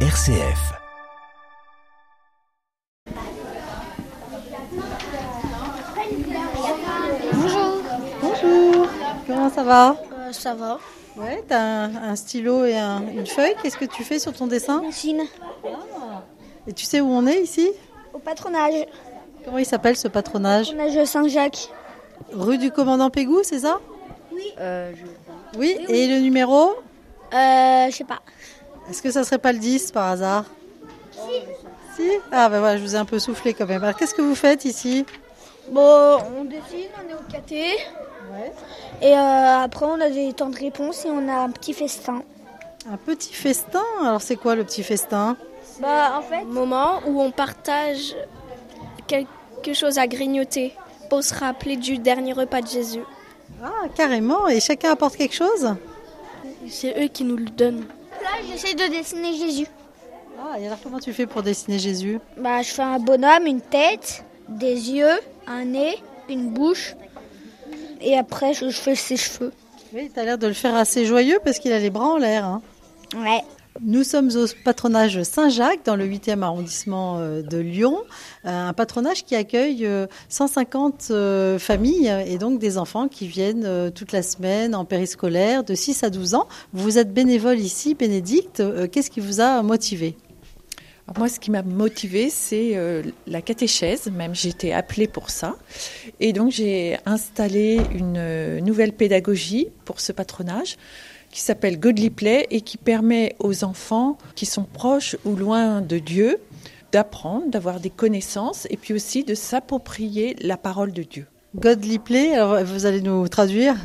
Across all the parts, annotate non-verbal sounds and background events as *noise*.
RCF. Bonjour. Bonjour, comment ça va? Euh, ça va. Ouais, t'as un, un stylo et un- une feuille. Qu'est-ce que tu fais sur ton dessin? Messine. Et tu sais où on est ici? Au patronage. Comment il s'appelle ce patronage? Patronage Saint-Jacques. Rue du commandant Pégou, c'est ça? Euh, oui. et le numéro? Euh, je sais pas. Est-ce que ça serait pas le 10 par hasard Si Ah ben voilà, je vous ai un peu soufflé quand même. Alors qu'est-ce que vous faites ici Bon, on dessine, on est au KT. Ouais. Et euh, après, on a des temps de réponse et on a un petit festin. Un petit festin Alors c'est quoi le petit festin Bah, en fait, moment où on partage quelque chose à grignoter pour se rappeler du dernier repas de Jésus. Ah, carrément. Et chacun apporte quelque chose C'est eux qui nous le donnent. Là, j'essaie de dessiner Jésus. Ah, et alors comment tu fais pour dessiner Jésus? Bah, je fais un bonhomme, une tête, des yeux, un nez, une bouche. Et après, je, je fais ses cheveux. Oui, t'as l'air de le faire assez joyeux parce qu'il a les bras en l'air. hein. Ouais. Nous sommes au patronage Saint-Jacques dans le 8e arrondissement euh, de Lyon, Euh, un patronage qui accueille euh, 150 euh, familles et donc des enfants qui viennent toute la semaine en périscolaire de 6 à 12 ans. Vous êtes bénévole ici, Bénédicte. Qu'est-ce qui vous a motivé? Moi, ce qui m'a motivée, c'est la catéchèse. Même j'ai été appelée pour ça. Et donc, j'ai installé une nouvelle pédagogie pour ce patronage qui s'appelle Godly Play et qui permet aux enfants qui sont proches ou loin de Dieu d'apprendre, d'avoir des connaissances et puis aussi de s'approprier la parole de Dieu. Godly Play, alors vous allez nous traduire?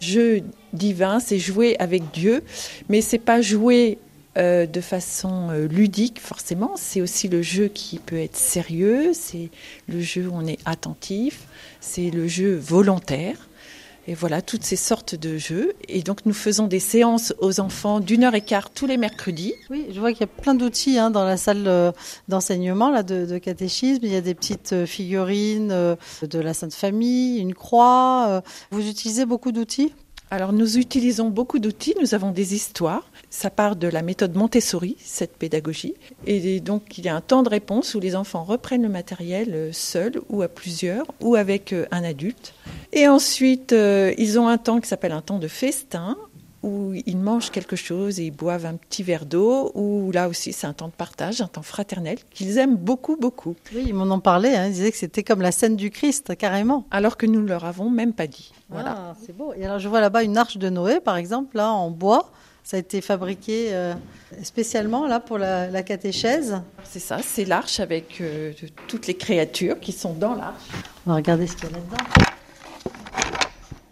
Jeu divin, c'est jouer avec Dieu, mais c'est pas jouer euh, de façon euh, ludique forcément. C'est aussi le jeu qui peut être sérieux, c'est le jeu où on est attentif, c'est le jeu volontaire. Et voilà, toutes ces sortes de jeux. Et donc, nous faisons des séances aux enfants d'une heure et quart tous les mercredis. Oui, je vois qu'il y a plein d'outils hein, dans la salle euh, d'enseignement là, de, de catéchisme. Il y a des petites euh, figurines euh, de la Sainte Famille, une croix. Vous utilisez beaucoup d'outils? Alors, nous utilisons beaucoup d'outils. Nous avons des histoires. Ça part de la méthode Montessori, cette pédagogie. Et donc, il y a un temps de réponse où les enfants reprennent le matériel euh, seuls ou à plusieurs ou avec euh, un adulte. Et ensuite, euh, ils ont un temps qui s'appelle un temps de festin où ils mangent quelque chose et ils boivent un petit verre d'eau, où là aussi c'est un temps de partage, un temps fraternel qu'ils aiment beaucoup, beaucoup, Oui, ils m'en ont parlé. Hein. Ils disaient que c'était comme la scène du Christ, carrément. alors que nous ne leur avons même pas dit. Voilà. Ah, c'est beau. Et alors, je vois là-bas une arche de Noé, par exemple, là en bois. Ça a été fabriqué euh, spécialement là pour la, la catéchèse. C'est ça, c'est l'arche avec euh, toutes les créatures qui sont dans l'arche. On va regarder ce qu'il y a là-dedans.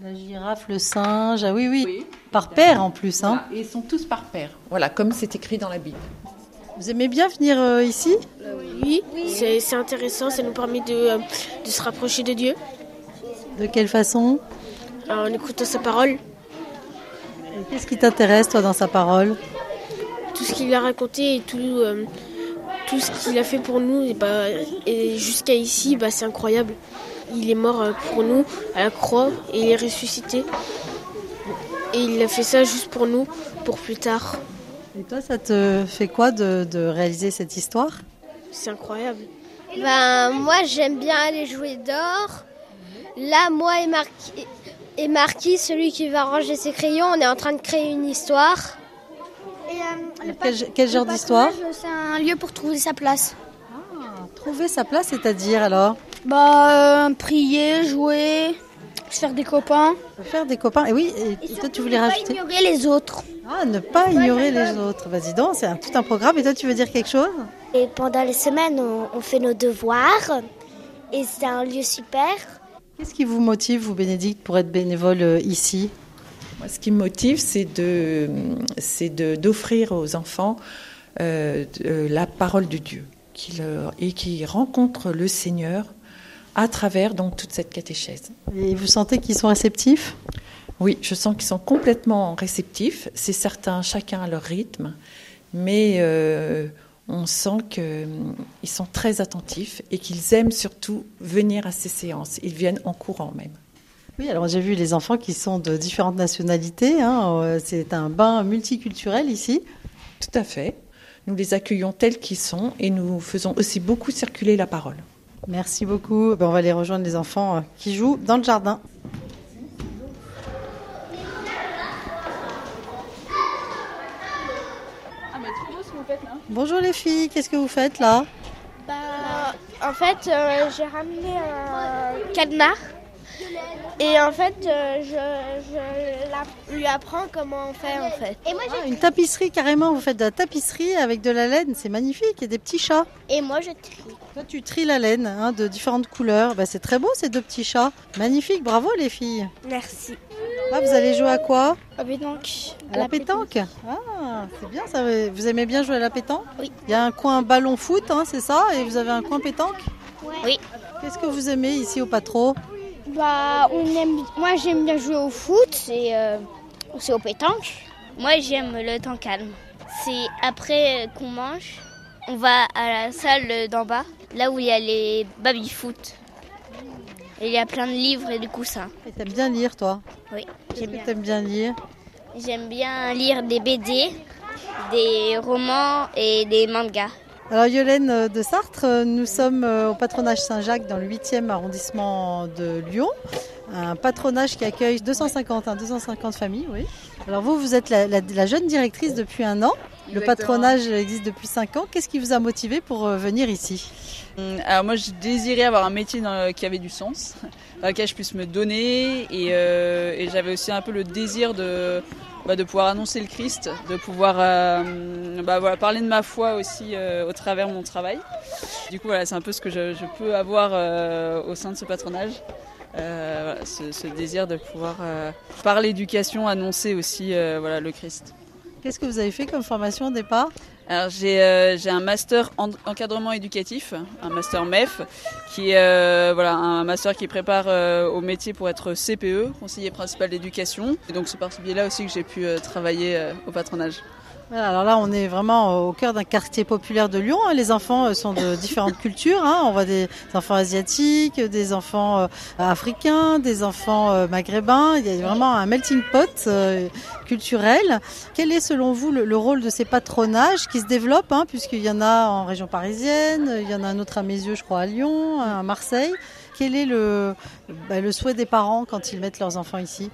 La girafe, le singe. Ah oui, oui. Par paire en plus. Hein. Voilà, Et ils sont tous par paire. Voilà, comme c'est écrit dans la Bible. Vous aimez bien venir euh, ici? Oui, c'est c'est intéressant, ça nous permet de, euh, de se rapprocher de Dieu De quelle façon? En écoutant sa parole, Et Qu'est-ce qui t'intéresse, toi, dans sa parole? Tout ce qu'il a raconté et tout, euh, tout ce qu'il a fait pour nous. Et, bah, et jusqu'à ici, bah, c'est incroyable. Il est mort euh, pour nous à la croix et il est ressuscité. Et il a fait ça juste pour nous, pour plus tard. Et toi, ça te fait quoi de, de réaliser cette histoire? C'est incroyable. Ben, moi, j'aime bien aller jouer dehors. Là, moi et Marquis, et Marquis, celui qui va ranger ses crayons, on est en train de créer une histoire. Et, euh, Quel, genre d'histoire? C'est un lieu pour trouver sa place. Trouver sa place, c'est-à-dire alors? Bah, euh, prier, jouer, se faire des copains. Faire des copains. Et oui, et, et toi, tu voulais ne pas rajouter ignorer les autres. Ah, ne pas ignorer les autres. Vas-y donc, c'est un- tout un programme. Et toi, tu veux dire quelque chose? Et pendant les semaines, on, on fait nos devoirs. Et c'est un lieu super. Qu'est-ce qui vous motive, vous, Bénédicte, pour être bénévole euh, ici? Moi, ce qui me motive, c'est de, c'est de, d'offrir aux enfants euh, de- la parole de Dieu qui leur- et qui rencontrent le Seigneur à travers donc toute cette catéchèse. Et vous sentez qu'ils sont réceptifs? Oui, je sens qu'ils sont complètement réceptifs. C'est certain, chacun à leur rythme, mais euh, on sent qu'ils sont très attentifs et qu'ils aiment surtout venir à ces séances. Ils viennent en courant même. Oui, alors j'ai vu les enfants qui sont de différentes nationalités. hein. Euh, C'est un bain multiculturel ici. Tout à fait. Nous les accueillons tels qu'ils sont et nous faisons aussi beaucoup circuler la parole. Merci beaucoup. Ben, on va aller rejoindre les enfants qui jouent dans le jardin. Bonjour les filles, qu'est-ce que vous faites là? Bah, En fait, euh, j'ai ramené un cadenas. Et en fait, euh, je, lui apprends comment on fait en fait. Et moi, ah, une tapisserie carrément, vous faites de la tapisserie avec de la laine, c'est magnifique, et des petits chats. Et moi je trie. Toi tu tries la laine hein, de différentes couleurs, bah, c'est très beau ces deux petits chats. Magnifique, bravo les filles. Merci. Ah, vous allez jouer à quoi? À pétanque. À, la, pétanque. Ah, c'est bien ça. Vous aimez bien jouer à la pétanque? Oui. Il y a un coin ballon foot, hein, c'est ça? Et vous avez un coin pétanque? Oui. Qu'est-ce que vous aimez ici au Patro? Bah, on aime. Moi, j'aime bien jouer au foot et euh, c'est au pétanque. Moi, j'aime le temps calme. C'est après qu'on mange, on va à la salle d'en bas, là où il y a les baby-foot. Il y a plein de livres et de coussins. Et t'aimes bien lire, toi? Oui, j'aime bien. T'aimes bien lire? J'aime bien lire des BD, des romans et des mangas. Alors Yolène de Sartre, nous sommes euh, au patronage Saint-Jacques dans le 8e arrondissement de Lyon. Un patronage qui accueille 250, 250 familles, oui. Alors vous, vous êtes la, jeune directrice depuis un an. Le patronage existe depuis 5 ans. Qu'est-ce qui vous a motivé pour euh, venir ici? Hum, Alors moi, je désirais avoir un métier qui avait du sens, *laughs* dans lequel je puisse me donner. Et, euh, j'avais aussi un peu le désir de, bah, de pouvoir annoncer le Christ, de pouvoir euh, bah, voilà, parler de ma foi aussi au travers de mon travail. Du coup, voilà, c'est un peu ce que je, peux avoir au sein de ce patronage. ce, ce, désir de pouvoir par l'éducation annoncer aussi voilà, le Christ. Qu'est-ce que vous avez fait comme formation au départ alors j'ai euh, un master en encadrement éducatif, un master MEF, qui est euh, voilà un master qui prépare euh, au métier pour être CPE, conseiller principal d'éducation. Et donc c'est par ce biais-là aussi que j'ai pu travailler au patronage alors là, on est vraiment au cœur d'un quartier populaire de Lyon. Hein. Les enfants euh, sont de *laughs* différentes cultures. Hein. On voit des enfants asiatiques, des enfants euh, africains, des enfants euh, maghrébins. Il y a vraiment un melting pot culturel. Quel est selon vous le, rôle de ces patronages qui se développent, hein, puisqu'il y en a en région parisienne, il y en a un autre à Mézieux, je crois, à Lyon, à Marseille? Quel est le, bah, le souhait des parents quand ils mettent leurs enfants ici?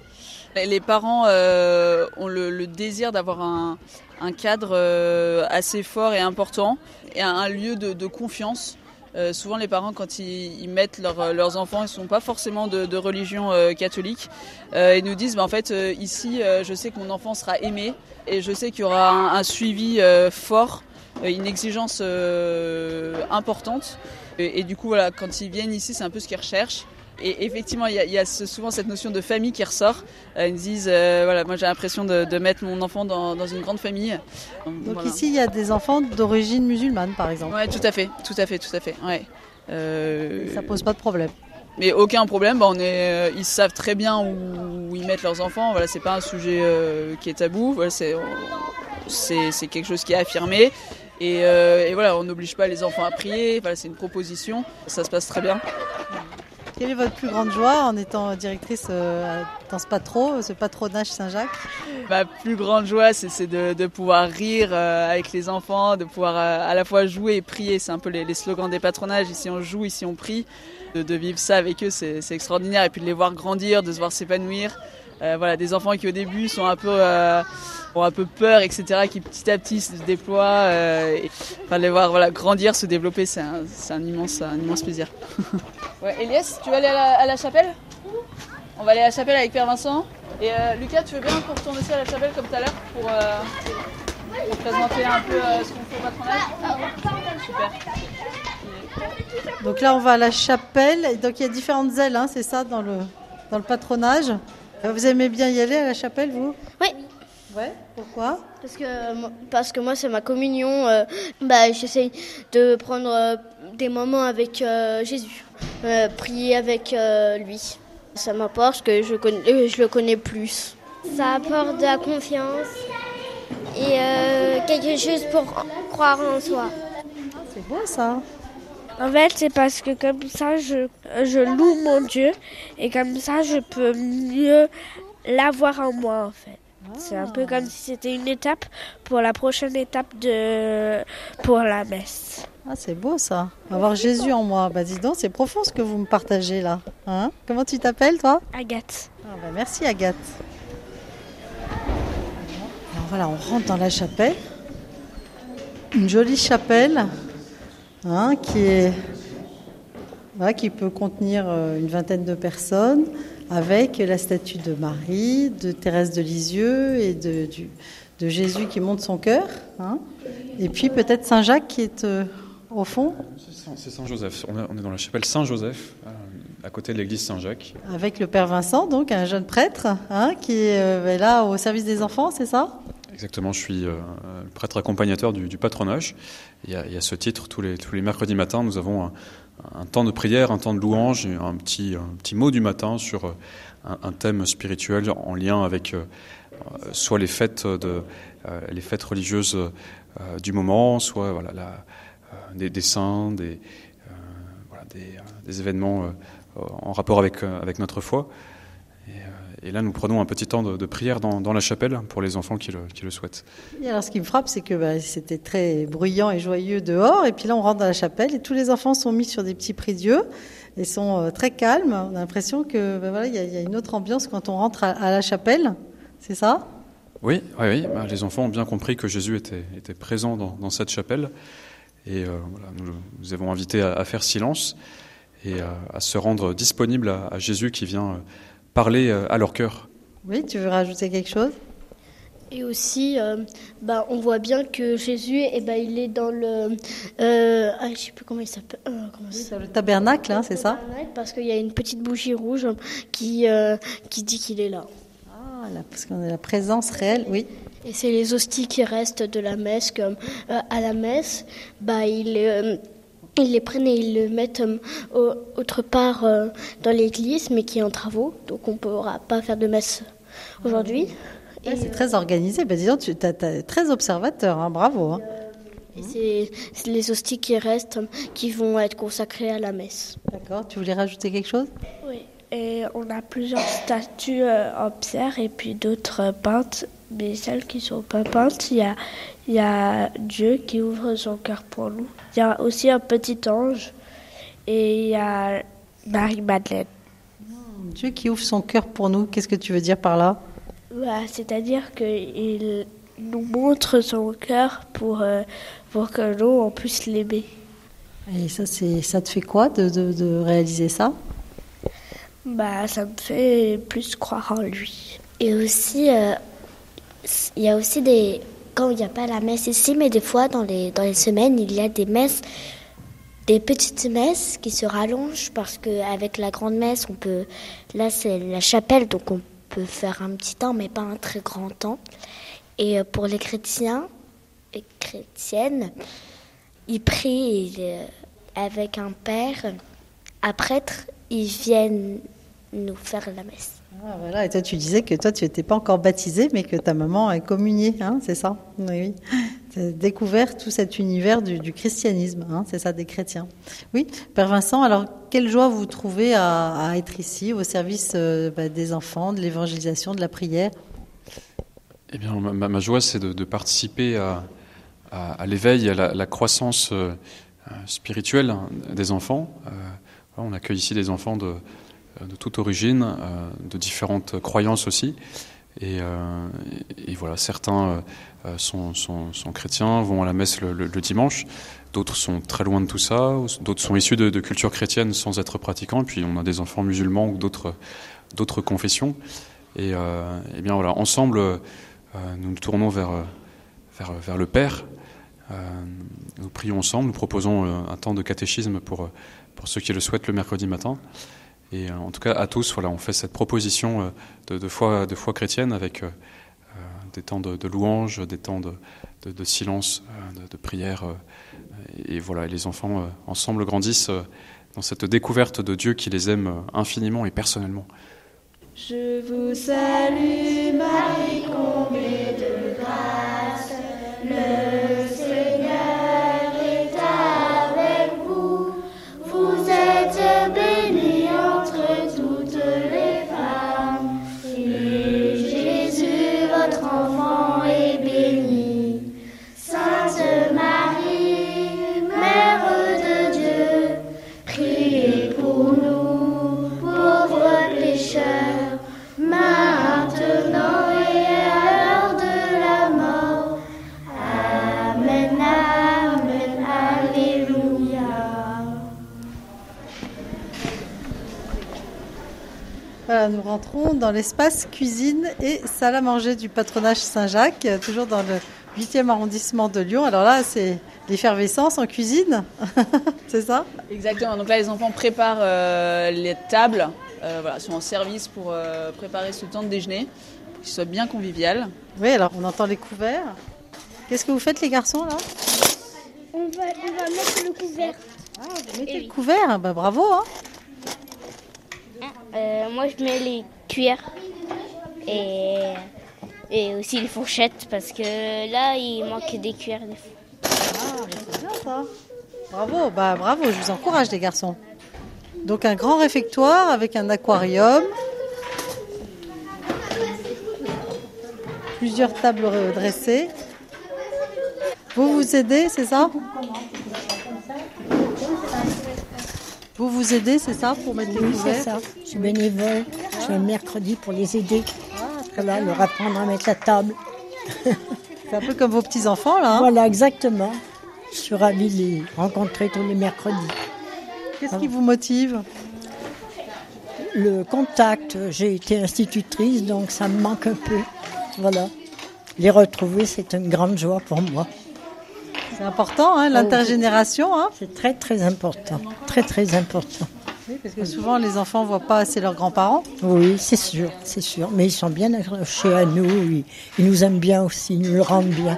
Les parents ont le désir d'avoir un, cadre euh, assez fort et important et un, lieu de, confiance. Euh, souvent, les parents, quand ils, mettent euh, leurs enfants, ils ne sont pas forcément de, religion catholique. ils nous disent, bah, en fait, ici, je sais que mon enfant sera aimé et je sais qu'il y aura un, suivi fort, une exigence importante. Et, et, du coup, voilà, quand ils viennent ici, c'est un peu ce qu'ils recherchent. Et effectivement, il y a, souvent cette notion de famille qui ressort. Euh, ils disent, euh, voilà, moi j'ai l'impression de, mettre mon enfant dans, une grande famille. Donc ici, il y a des enfants d'origine musulmane, par exemple. Oui, tout à fait, tout à fait, tout à fait. Ouais. Euh... Ça pose pas de problème. Mais aucun problème. Bah, on est, ils savent très bien où, ils mettent leurs enfants. Voilà, c'est pas un sujet euh, qui est tabou. Voilà, c'est, c'est, quelque chose qui est affirmé. Et, et voilà, on n'oblige pas les enfants à prier. Voilà, c'est une proposition. Ça se passe très bien. Quelle est votre plus grande joie en étant directrice euh, dans ce patro, ce patronage Saint-Jacques? Ma plus grande joie, c'est de, pouvoir rire euh, avec les enfants, de pouvoir euh, à la fois jouer et prier. C'est un peu les, slogans des patronages. Ici on joue, ici on prie. De, vivre ça avec eux, c'est extraordinaire. Et puis de les voir grandir, de se voir s'épanouir. Voilà, des enfants qui au début sont un peu ont un peu peur, etc., qui petit à petit se déploient. et, enfin, les voir voilà, grandir, se développer, c'est un, un, immense, un immense plaisir. *laughs* Ouais, Elias, tu veux aller à la, chapelle? On va aller à la chapelle avec Père Vincent. Et euh, Lucas, tu veux bien qu'on retourne aussi à la chapelle comme tout à l'heure pour, euh, présenter un peu euh, ce qu'on fait au patronage? Super. Donc là, on va à la chapelle. Donc il y a différentes ailes, hein, c'est ça, dans le, dans le patronage. Vous aimez bien y aller à la chapelle, vous? Oui. Ouais, pourquoi? Parce que, parce que moi, c'est ma communion. bah, J'essaye de prendre des moments avec Jésus. Euh, prier avec euh, lui. Ça m'apporte que je, connais, euh, je le connais plus. Ça apporte de la confiance et quelque chose pour croire en soi. C'est beau ça. En fait, c'est parce que comme ça, je, je loue mon Dieu et comme ça, je peux mieux l'avoir en moi, en fait. C'est un peu comme si c'était une étape pour la prochaine étape de pour la messe. Ah, c'est beau ça. Avoir Jésus en moi. Bah dis donc, c'est profond ce que vous me partagez là. Hein? Comment tu t'appelles toi? Agathe. ah, bah, Merci Agathe. Alors voilà, on rentre dans la chapelle. Une jolie chapelle hein, qui, est, voilà, qui peut contenir euh, une vingtaine de personnes avec la statue de Marie, de Thérèse de Lisieux et de, du- de Jésus qui monte son cœur. hein. Et puis peut-être Saint Jacques qui est euh, au fond C'est Saint- C'est Saint-Joseph. On, est- dans la chapelle Saint-Joseph, euh, à côté de l'église Saint-Jacques. Avec le Père Vincent, donc un jeune prêtre, hein, qui est là au service des enfants, c'est ça? Exactement, je suis euh, prêtre accompagnateur du, patronage. Il y a ce titre, tous les, tous les mercredis matins, nous avons un, temps de prière, un temps de louange, et un petit, un petit mot du matin sur euh, un, thème spirituel en lien avec euh, soit les fêtes, de, les fêtes religieuses du moment, soit voilà, des, des saints, des, voilà, des, événements en rapport avec, avec notre foi. Et, et là, nous prenons un petit temps de, de prière dans, dans la chapelle pour les enfants qui le, qui le souhaitent. Et alors ce qui me frappe, c'est que bah, c'était très bruyant et joyeux dehors, et puis là on rentre dans la chapelle, et tous les enfants sont mis sur des petits prie-dieux, et sont euh, très calmes. On a l'impression que bah, voilà, il y, a- il y a une autre ambiance quand on rentre à, à la chapelle, c'est ça? Oui, oui, oui. Bah, les enfants ont bien compris que Jésus était, était présent dans, dans cette chapelle. Et euh, voilà, nous nous avons invité à, à faire silence et à se rendre disponible à, à Jésus qui vient euh, parler euh, à leur cœur. Oui, tu veux rajouter quelque chose? Et aussi, euh, bah, on voit bien que Jésus, eh ben, il est dans le. Euh, ah, je sais plus comment il s'appelle. euh, comment ça Sur le tabernacle, hein, c'est ça? Parce qu'il y a une petite bougie rouge qui, euh, qui dit qu'il est là. Ah, là, parce qu'on a la présence réelle, oui. Et c'est les hosties qui restent de la messe, comme euh, à la messe, bah, ils, euh, ils les prennent et ils le mettent euh, au- autre part euh, dans l'église, mais qui est en travaux, donc on ne pourra pas faire de messe aujourd'hui. Ouais, c'est très organisé. Bah, dis donc, tu es très observateur, hein, bravo. hein. Et c'est les hosties qui restent qui vont être consacrées à la messe. D'accord, tu voulais rajouter quelque chose? Oui. Et on a plusieurs statues euh, en pierre et puis d'autres peintes. Mais celles qui sont pas peintes, il y a, y a Dieu qui ouvre son cœur pour nous. Il y a aussi un petit ange et il y a Marie-Madeleine. Dieu qui ouvre son cœur pour nous, qu'est-ce que tu veux dire par là? Bah, C'est-à-dire qu'il nous montre son cœur pour, euh, pour que nous, on puisse l'aimer. Et ça, c'est, ça te fait quoi de, de- de réaliser ça? Bah, ça me fait plus croire en lui. Et aussi, euh, il y a aussi des. Quand il n'y a pas la messe ici, mais des fois, dans les, dans les semaines, il y a des messes, des petites messes qui se rallongent parce qu'avec la grande messe, on peut. Là, c'est la chapelle, donc on peut faire un petit temps, mais pas un très grand temps. Et euh, pour les chrétiens et chrétiennes, ils prient euh, avec un père, un prêtre, ils viennent nous faire la messe. Ah, voilà. Et toi, tu disais que toi, tu n'étais pas encore baptisé, mais que ta maman est communiée, hein, c'est ça? Oui, oui. Tu as découvert tout cet univers du, christianisme, hein, c'est ça, des chrétiens. Oui, Père Vincent, alors quelle joie vous trouvez à, être ici, au service euh, bah, des enfants, de l'évangélisation, de la prière? Eh bien, ma, joie, c'est de, participer à, l'éveil, à la, croissance euh, spirituelle hein, des enfants. Euh, on accueille ici des enfants de, de toute origine, euh, de différentes croyances aussi. Et, euh, voilà, certains euh, euh, sont, chrétiens, vont à la messe le, dimanche. D'autres sont très loin de tout ça. D'autres sont issus de, cultures chrétiennes sans être pratiquants. Puis on a des enfants musulmans ou d'autres confessions. Et, euh, bien voilà, ensemble, euh, nous nous tournons vers, euh, le Père. Euh, nous prions ensemble, nous proposons euh, un temps de catéchisme euh, pour ceux qui le souhaitent le mercredi matin. Et euh, en tout cas, à tous, voilà, on fait cette proposition euh, de, foi, chrétienne avec euh, des temps de, de louange, des temps de, silence, de, prière. et, voilà, les enfants ensemble grandissent dans cette découverte de Dieu qui les aime infiniment et personnellement. Je vous salue Marie, dans l'espace cuisine et salle à manger du patronage Saint-Jacques, toujours dans le 8e arrondissement de Lyon. Alors là, c'est l'effervescence en cuisine, *laughs* c'est ça? Exactement. Donc là, les enfants préparent euh, les tables, euh, voilà, sont en service pour euh, préparer ce temps de déjeuner, pour qu'il soit bien convivial. Oui, alors on entend les couverts. Qu'est-ce que vous faites, les garçons, là? On va, on va mettre le couvert. Ah, vous mettez le couvert bah, Bravo hein Euh, moi, je mets les cuillères et, et aussi les fourchettes parce que là, il manque des cuillères des fois. Ah, mais c'est bien ça. Bravo, bah bravo, je vous encourage les garçons. Donc un grand réfectoire avec un aquarium. Plusieurs tables dressées. Vous vous aidez, c'est ça? Vous vous aidez, c'est ça, pour mettre les Oui, c'est couverts ça. Je suis bénévole. Le mercredi pour les aider. Voilà, leur apprendre à mettre la table. *laughs* C'est un peu comme vos petits-enfants, là. hein Voilà, exactement. Je suis ravie de les rencontrer tous les mercredis. Qu'est-ce qui vous motive? Le contact, j'ai été institutrice, donc ça me manque un peu. Voilà. Les retrouver, c'est une grande joie pour moi. C'est important, hein, l'intergénération. Hein C'est très, très important. Très, très important. Oui, parce que souvent, les enfants ne voient pas assez leurs grands-parents. Oui, c'est sûr, c'est sûr. Mais ils sont bien accrochés à nous. Ils, ils nous aiment bien aussi, ils nous le rendent bien.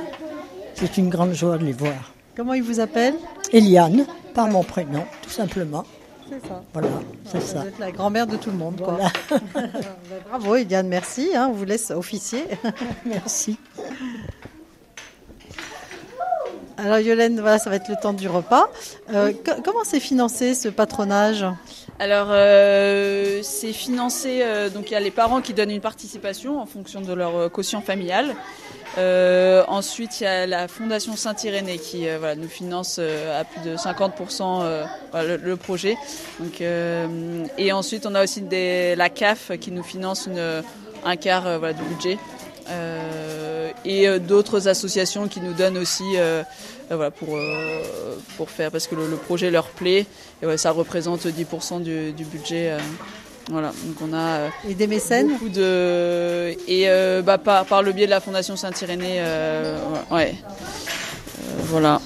C'est une grande joie de les voir. Comment ils vous appellent? Eliane, par mon prénom, tout simplement. C'est ça. Voilà, c'est ça. Vous êtes la grand-mère de tout le monde. Quoi. Voilà. *laughs* Bah, Bravo, Eliane, merci. hein, on vous laisse officier. *laughs* Merci. Alors, Yolène, voilà, ça va être le temps du repas. Euh, co- comment c'est financé ce patronage? Alors, euh, c'est financé, euh, donc il y a les parents qui donnent une participation en fonction de leur euh, quotient familial. Ensuite, il y a la Fondation Saint-Irénée qui nous finance à plus de 50% euh, voilà, le, projet. Et ensuite, on a aussi des, la CAF qui nous finance un quart voilà, du budget. Et euh, d'autres associations qui nous donnent aussi euh, euh, voilà, pour, euh, pour faire, parce que le, le projet leur plaît. Et ouais, ça représente 10% du, du budget. euh, voilà, donc on a euh, Et des mécènes beaucoup de et euh, bah, par, par le biais de la Fondation Saint-Irénée, euh, ouais, Euh, voilà.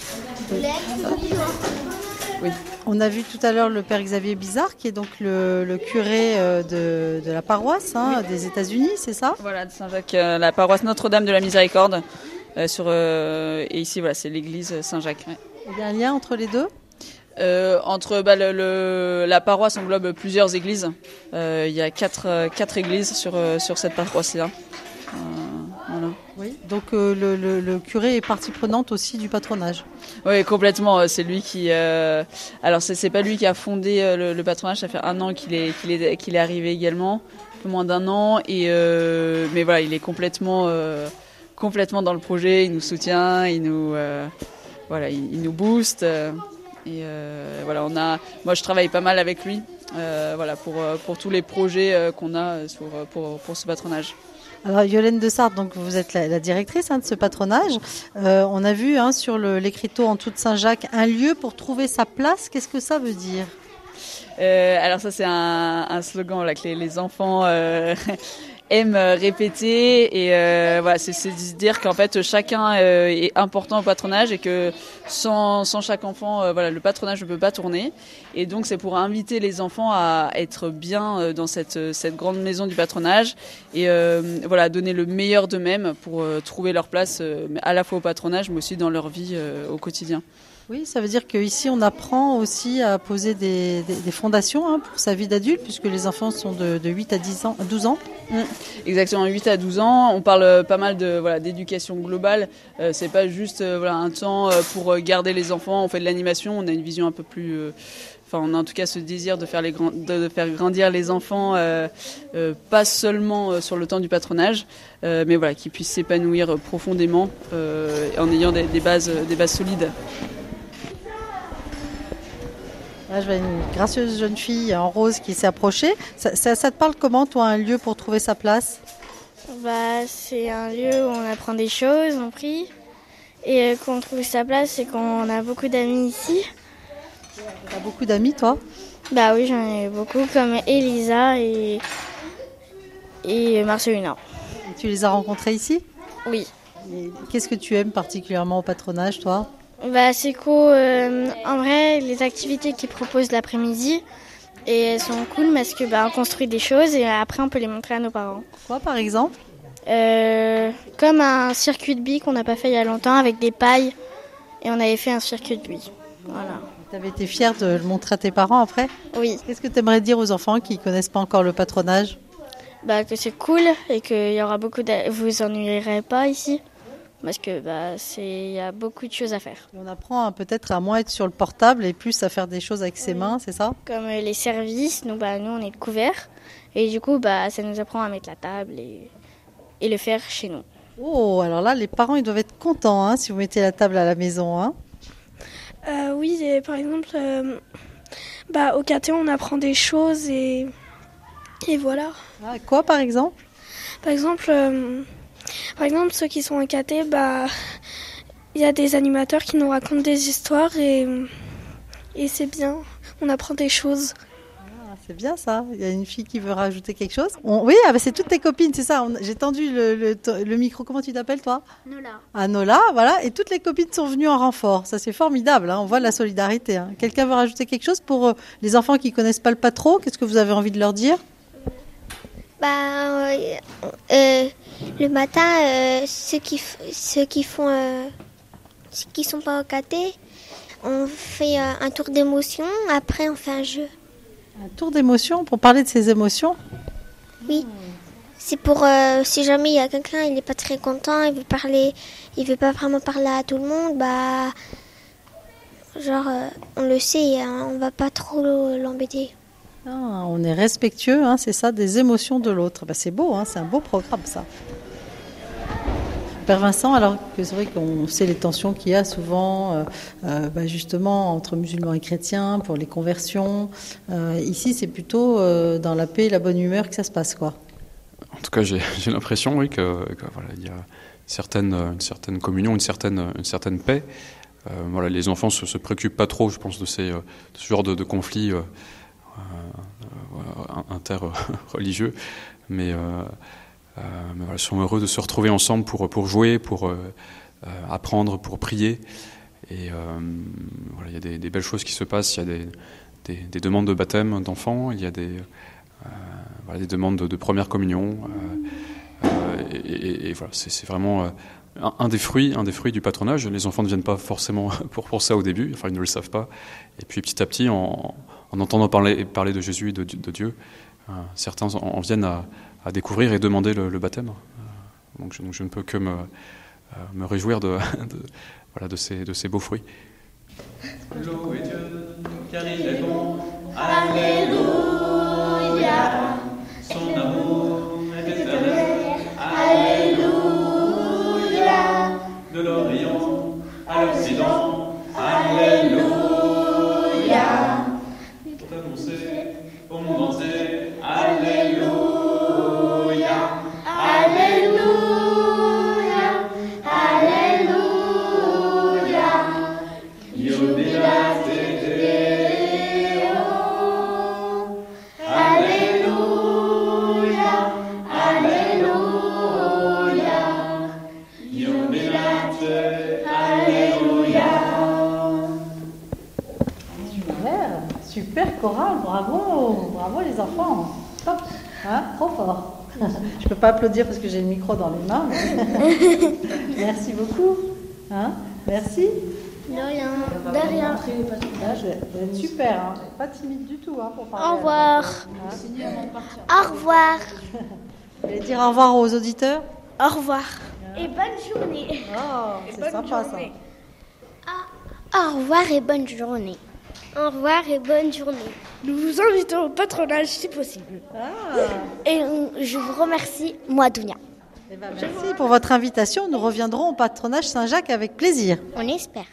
On a vu tout à l'heure le père Xavier Bizarre, qui est donc le, le curé euh, de, de la paroisse hein, des États-Unis, c'est ça? Voilà, de Saint-Jacques, euh, la paroisse Notre-Dame de la Miséricorde. euh, sur, et ici, voilà, c'est l'église Saint-Jacques. ouais. Il y a un lien entre les deux? Euh, entre bah, le, le- la paroisse englobe plusieurs églises. Euh, il y a quatre, quatre églises sur, sur cette paroisse-là. Euh, voilà. Oui. Donc euh, le, le- le curé est partie prenante aussi du patronage. Oui, complètement. euh, C'est lui qui. euh, Alors, c'est pas lui qui a fondé euh, le, le patronage. Ça fait un an qu'il est, qu'il est, qu'il est arrivé également, un peu moins d'un an. Et euh, mais voilà, il est complètement, complètement dans le projet. Il nous soutient, il nous, voilà, il, il nous booste. et voilà, on a. Moi, je travaille pas mal avec lui. voilà, pour, pour tous les projets qu'on a sur, pour, pour ce patronage. Alors Yolène de Sartre, donc vous êtes la, directrice hein, de ce patronage. Euh, on a vu hein, sur l'écriteau en tout de Saint-Jacques un lieu pour trouver sa place. Qu'est-ce que ça veut dire? Euh, alors ça c'est un, slogan là, que les, les enfants euh, aiment répéter et euh, voilà c'est de dire qu'en fait chacun euh, est important au patronage et que sans, sans chaque enfant euh, voilà le patronage ne peut pas tourner et donc c'est pour inviter les enfants à être bien euh, dans cette, cette grande maison du patronage et euh, voilà donner le meilleur d'eux-mêmes pour euh, trouver leur place euh, à la fois au patronage mais aussi dans leur vie euh, au quotidien. Oui, ça veut dire qu'ici on apprend aussi à poser des, fondations hein, pour sa vie d'adulte, puisque les enfants sont de, de 8 à 10 ans, 12 ans. Exactement, 8 à 12 ans. On parle euh, pas mal de voilà d'éducation globale. Euh, c'est pas juste euh, voilà un temps euh, pour garder les enfants. On fait de l'animation. On a une vision un peu plus. Enfin, on a en tout cas ce désir de faire les grand- de, faire grandir les enfants, pas seulement sur le temps du patronage, mais voilà, qu'ils puissent s'épanouir profondément en ayant des, bases, des bases solides. Là, je vois une gracieuse jeune fille en rose qui s'est approchée. Ça, ça- ça te parle comment, toi, un lieu pour trouver sa place? Bah, c'est un lieu où on apprend des choses, on prie. Et euh, qu'on trouve sa place, c'est qu'on a beaucoup d'amis ici. Tu as beaucoup d'amis, toi? Bah oui, j'en ai beaucoup, comme Elisa et, et Marcelina. Et tu les as rencontrés ici? Oui. Qu'est-ce que tu aimes particulièrement au patronage, toi? Bah, C'est cool. Euh, en vrai, les activités qu'ils proposent l'après-midi, et elles sont cool parce que bah, on construit des choses et après on peut les montrer à nos parents. Quoi par exemple? Euh, Comme un circuit de billes qu'on n'a pas fait il y a longtemps avec des pailles et on avait fait un circuit de billes. Voilà. Tu avais été fière de le montrer à tes parents après? Oui. Qu'est-ce que tu aimerais dire aux enfants qui ne connaissent pas encore le patronage? Bah, Que c'est cool et qu'il y aura beaucoup de... Vous vous ennuierez pas ici parce que bah, il y a beaucoup de choses à faire. On apprend peut-être à moins être sur le portable et plus à faire des choses avec ses mains, c'est ça? Comme euh, les services, nous, bah, nous on est couverts et du coup bah, ça nous apprend à mettre la table et, et le faire chez nous. Oh, alors là les parents ils doivent être contents hein, si vous mettez la table à la maison. Hein euh, oui, par exemple, euh, bah, au KT on apprend des choses et, et voilà. Ah, quoi par exemple? Par exemple par exemple, ceux qui sont enquêtés, bah, il y a des animateurs qui nous racontent des histoires et, et c'est bien. On apprend des choses. Ah, c'est bien ça. Il y a une fille qui veut rajouter quelque chose. Oui, ah, bah, c'est toutes tes copines, c'est ça. J'ai tendu le, le, micro. Comment tu t'appelles, toi? Nola. Ah, Nola, voilà. Et toutes les copines sont venues en renfort. Ça, c'est formidable. Hein. On voit la solidarité. Hein. Quelqu'un veut rajouter quelque chose pour euh, les enfants qui connaissent pas le patro Qu'est-ce que vous avez envie de leur dire? Bah, euh, euh, le matin, euh, ceux, qui, ceux qui font, ceux qui sont pas encadrés, on fait un tour d'émotion. Après, on fait un jeu. Un tour d'émotion pour parler de ses émotions? Oui. C'est pour si jamais il y a quelqu'un, il n'est pas très content, il veut parler, il veut pas vraiment parler à tout le monde, bah, genre, on le sait, hein, on va pas trop l'embêter. Ah, on est respectueux, hein, c'est ça, des émotions de l'autre. Bah, c'est beau, hein, c'est un beau programme ça. Père Vincent, alors que c'est vrai qu'on sait les tensions qu'il y a souvent, euh, euh, bah, justement, entre musulmans et chrétiens, pour les conversions. Euh, ici, c'est plutôt dans la paix et la bonne humeur que ça se passe, quoi. En tout cas, j'ai *laughs* l'impression, oui, que, y a une certaine communion, une certaine, une certaine paix. voilà, les enfants se, se préoccupent pas trop, je pense, de, ces, de ce genre de, de conflits. Interreligieux, *laughs* mais, euh, euh, voilà, sont heureux de se retrouver ensemble pour, pour jouer, pour apprendre, pour prier. Et il y a des, belles choses qui se passent. Il y a des, des, demandes de baptême d'enfants, il y a des, des demandes de, première communion. et, voilà, c'est vraiment un, des fruits, un des fruits du patronage. Les enfants ne viennent pas forcément *laughs* pour, pour ça au début, enfin ils ne le savent pas. Et puis petit à petit, en, en entendant parler, parler de Jésus et de, Dieu, euh, certains en, viennent à, découvrir et demander le, baptême. Euh, donc, je, ne peux que me, euh, réjouir *laughs* de, voilà, de, ces, de ces beaux fruits. Je ne peux pas applaudir parce que j'ai le micro dans les mains. *laughs* Merci beaucoup. Hein Merci. De rien. De rien. Super, hein. pas timide du tout hein, pour parler. Au revoir. Hein au revoir. *laughs* Vous voulez dire au revoir aux auditeurs? Au revoir. Et bonne journée. Oh, c'est sympa ça. Ah, au revoir et bonne journée. Au revoir et bonne journée. Nous vous invitons au patronage si possible. Ah. Et je vous remercie, moi, Dounia. Eh ben, merci pour votre invitation. Nous reviendrons au patronage Saint-Jacques avec plaisir. On espère.